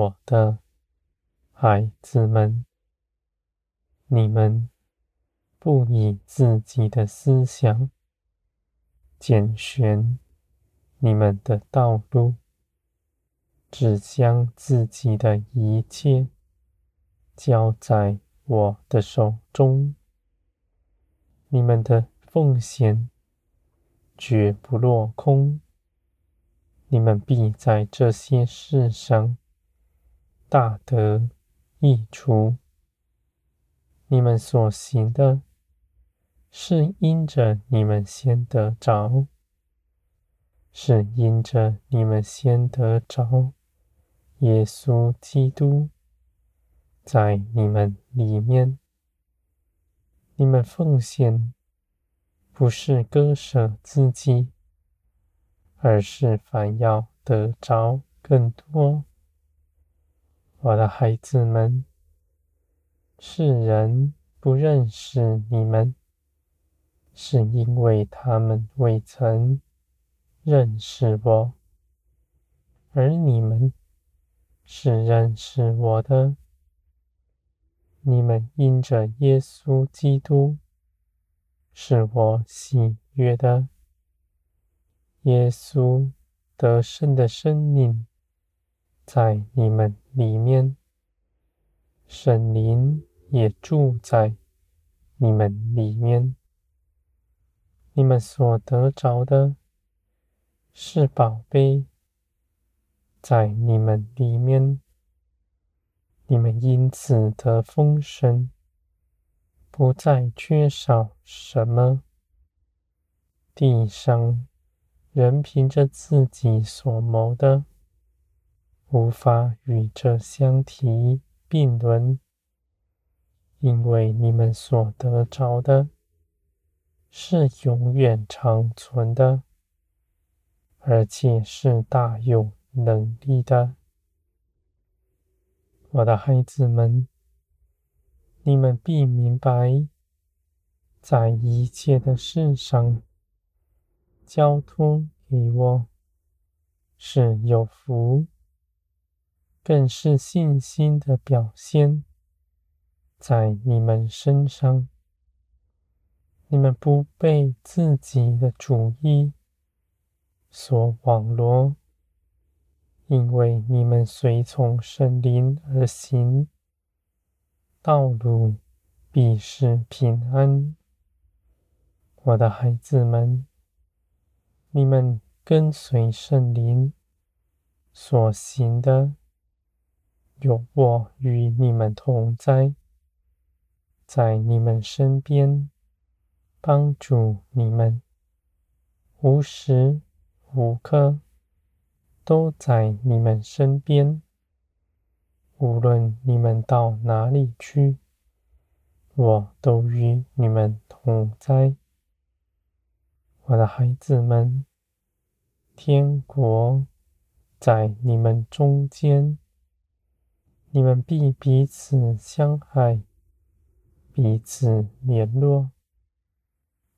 我的孩子们，你们不以自己的思想拣选你们的道路，只将自己的一切交在我的手中。你们的奉献绝不落空，你们必在这些事上大得益处。你们所行的，是因着你们先得着，是因着你们先得着耶稣基督在你们里面。你们奉献不是割舍自己，而是反要得着更多。我的孩子们，世人不认识你们，是因为他们未曾认识我，而你们是认识我的。你们因着耶稣基督是我喜悦的，耶稣得胜的生命在你们里面，神灵也住在你们里面。你们所得着的是宝贝，在你们里面。你们因此得丰盛，不再缺少什么。地上人凭着自己所谋的，无法与这相提并论，因为你们所得着的是永远长存的，而且是大有能力的。我的孩子们，你们必明白，在一切的事上，交托给我是有福，更是信心的表现。在你们身上，你们不被自己的主意所网罗。因为你们随从圣灵而行，道路必是平安。我的孩子们，你们跟随圣灵所行的，有我与你们同在，在你们身边帮助你们，无时无刻。都在你们身边，无论你们到哪里去，我都与你们同在。我的孩子们，天国在你们中间，你们必彼此相爱，彼此联络，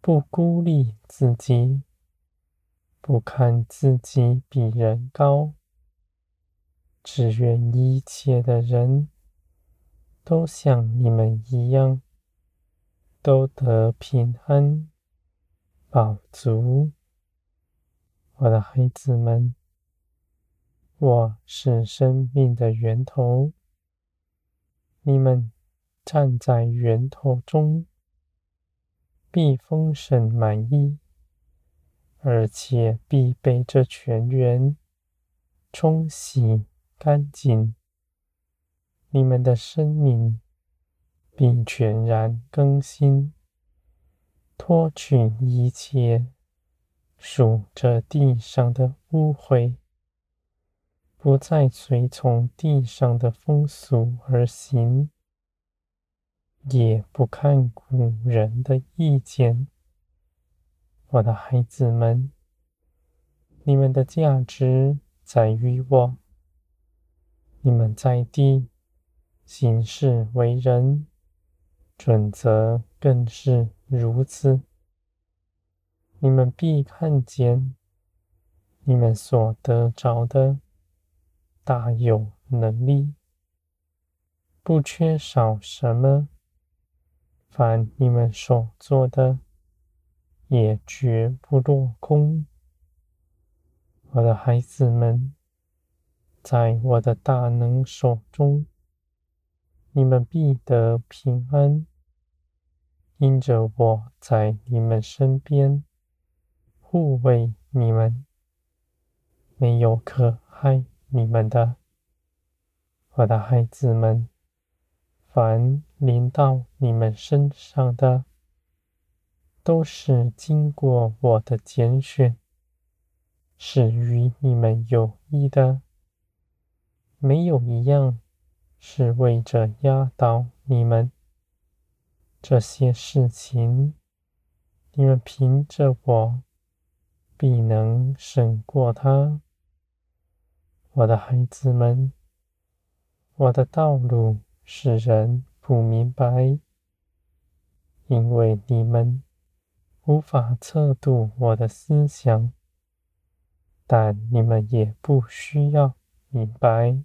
不孤立自己。不看自己比人高，只愿一切的人都像你们一样，都得平安、饱足。我的孩子们，我是生命的源头，你们站在源头中，必丰盛满溢。而且必被这泉源冲洗干净，你们的生命必全然更新，脱去一切属这地上的污秽，不再随从地上的风俗而行，也不看古人的意见。我的孩子们，你们的价值在于我。你们在地行事为人准则更是如此。你们必看见，你们所得着的大有能力，不缺少什么。凡你们所做的，也绝不落空。我的孩子们，在我的大能手中，你们必得平安。因着我在你们身边，护卫你们，没有可害你们的。我的孩子们。凡临到你们身上的，都是经过我的拣选，是与你们有益的。没有一样是为着压倒你们。这些事情，你们凭着我，必能胜过他。我的孩子们，我的道路。使人不明白，因为你们无法测度我的思想，但你们也不需要明白，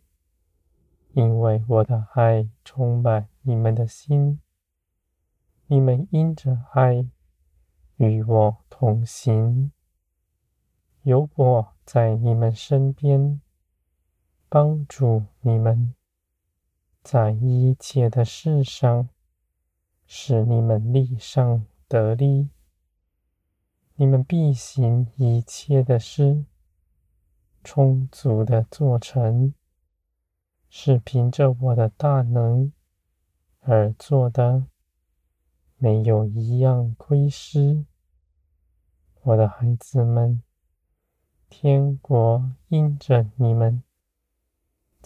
因为我的爱充满你们的心，你们因着爱与我同行，有我在你们身边，帮助你们。在一切的事上，使你们力上得力。你们必行一切的事，充足的做成，是凭着我的大能而做的，没有一样亏失。我的孩子们，天国因着你们。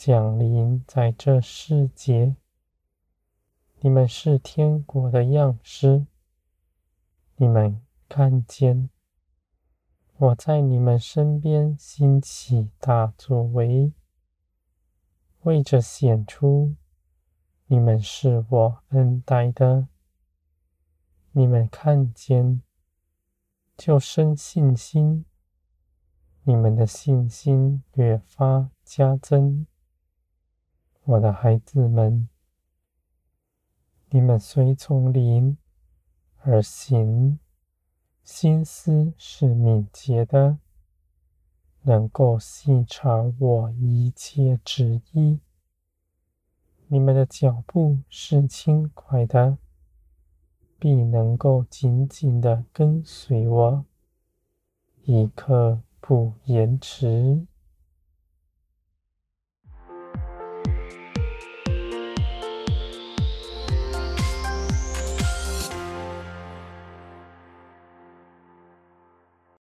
降临在这世界，你们是天国的样式。你们看见我在你们身边兴起大作为，为着显出你们是我恩待的。你们看见就生信心，你们的信心越发加增。我的孩子们，你们随从灵而行，心思是敏捷的，能够细察我一切旨意。你们的脚步是轻快的，必能够紧紧的跟随我，一刻不延迟。